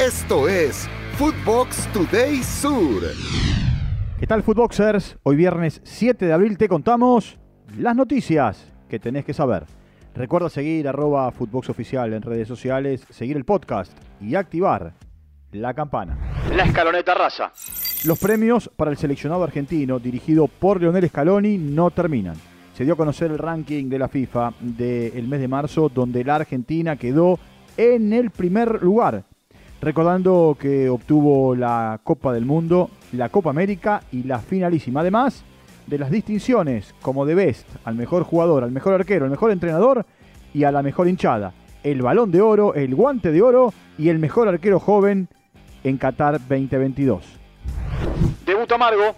Esto es Footbox Today Sur. ¿Qué tal, Footboxers? Hoy viernes 7 de abril te contamos las noticias que tenés que saber. Recuerda seguir arroba Footbox Oficial en redes sociales, seguir el podcast y activar la campana. La escaloneta raza. Los premios para el seleccionado argentino dirigido por Leonel Scaloni no terminan. Se dio a conocer el ranking de la FIFA del mes de marzo donde la Argentina quedó en el primer lugar recordando que obtuvo la Copa del Mundo, la Copa América y la finalísima. Además de las distinciones como de Best al mejor jugador, al mejor arquero, al mejor entrenador y a la mejor hinchada. El balón de oro, el guante de oro y el mejor arquero joven en Qatar 2022. Debut amargo.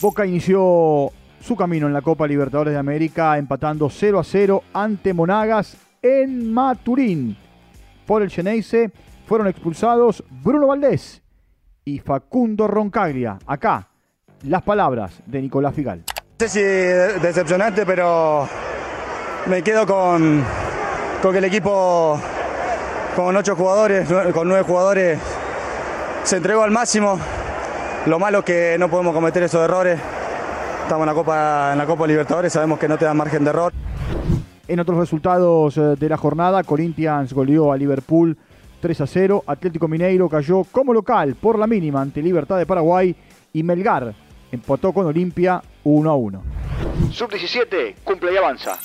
Boca inició su camino en la Copa Libertadores de América empatando 0 a 0 ante Monagas en Maturín. Por el Geneise fueron expulsados Bruno Valdés y Facundo Roncaglia. Acá, las palabras de Nicolás Figal. No sé si decepcionante, pero me quedo con, con que el equipo con ocho jugadores, con nueve jugadores, se entregó al máximo. Lo malo es que no podemos cometer esos errores. Estamos en la Copa, en la Copa Libertadores, sabemos que no te dan margen de error. En otros resultados eh, de la jornada, Corinthians goleó a Liverpool 3 a 0. Atlético Mineiro cayó como local por la mínima ante Libertad de Paraguay y Melgar empató con Olimpia 1 a 1. Sub-17 cumple y avanza.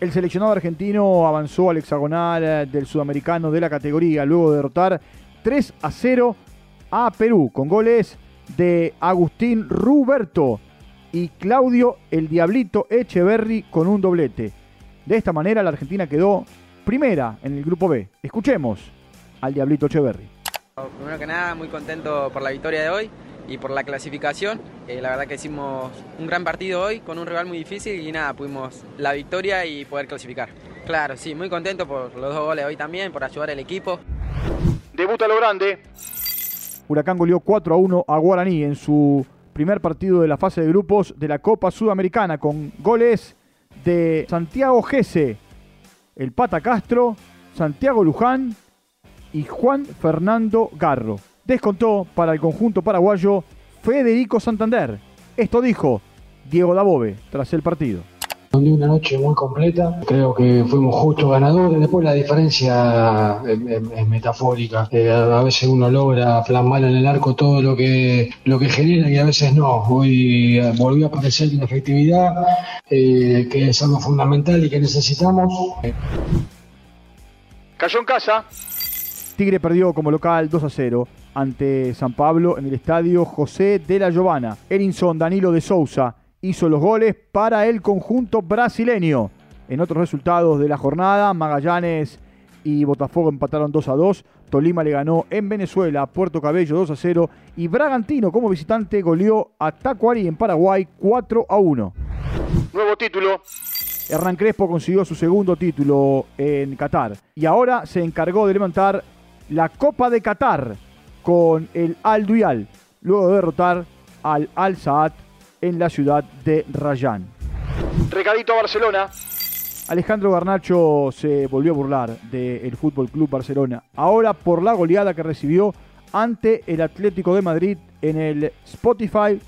El seleccionado argentino avanzó al hexagonal eh, del sudamericano de la categoría luego de derrotar 3 a 0 a Perú con goles de Agustín Ruberto y Claudio el Diablito Echeverry con un doblete. De esta manera la Argentina quedó primera en el grupo B. Escuchemos al Diablito Echeverry. Primero que nada, muy contento por la victoria de hoy y por la clasificación. Eh, la verdad que hicimos un gran partido hoy con un rival muy difícil y nada, pudimos la victoria y poder clasificar. Claro, sí, muy contento por los dos goles hoy también, por ayudar al equipo. Debuta lo grande. Huracán goleó 4 a 1 a Guaraní en su primer partido de la fase de grupos de la Copa Sudamericana con goles de Santiago Gese, el Pata Castro, Santiago Luján y Juan Fernando Garro. Descontó para el conjunto paraguayo Federico Santander. Esto dijo Diego Dabove tras el partido. Una noche muy completa, creo que fuimos justos ganadores. Después la diferencia es, metafórica. Eh, a veces uno logra plasmar en el arco todo lo que lo que genera y a veces no. Hoy eh, volvió a aparecer la efectividad, eh, que es algo fundamental y que necesitamos. Cayó en casa. Tigre perdió como local 2 a 0 ante San Pablo en el estadio José de la Giovana. Erinson Danilo de Souza hizo los goles para el conjunto brasileño. En otros resultados de la jornada, Magallanes y Botafogo empataron 2 a 2. Tolima le ganó en Venezuela Puerto Cabello 2 a 0. Y Bragantino como visitante goleó a Tacuari en Paraguay 4 a 1. Nuevo título. Hernán Crespo consiguió su segundo título en Qatar y ahora se encargó de levantar la Copa de Qatar con el Al Duyal, luego de derrotar al Al Saad en la ciudad de Rayán. Recadito a Barcelona. Alejandro Garnacho se volvió a burlar del Fútbol Club Barcelona, ahora por la goleada que recibió ante el Atlético de Madrid en el Spotify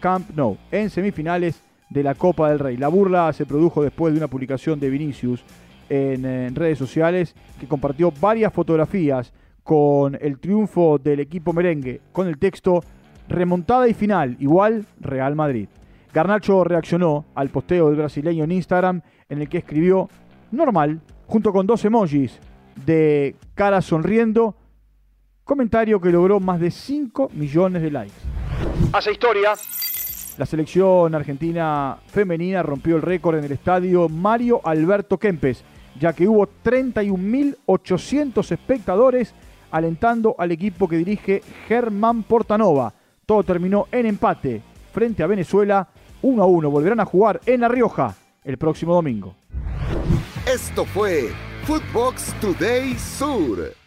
Camp Nou, en semifinales de la Copa del Rey. La burla se produjo después de una publicación de Vinicius en, en redes sociales que compartió varias fotografías con el triunfo del equipo merengue, con el texto remontada y final, igual Real Madrid. Garnacho reaccionó al posteo del brasileño en Instagram en el que escribió normal, junto con dos emojis de cara sonriendo, comentario que logró más de 5 millones de likes. Hace historia. La selección argentina femenina rompió el récord en el estadio Mario Alberto Kempes, ya que hubo 31.800 espectadores alentando al equipo que dirige Germán Portanova. Todo terminó en empate frente a Venezuela. 1 a 1. Volverán a jugar en La Rioja el próximo domingo. Esto fue Footbox Today Sur.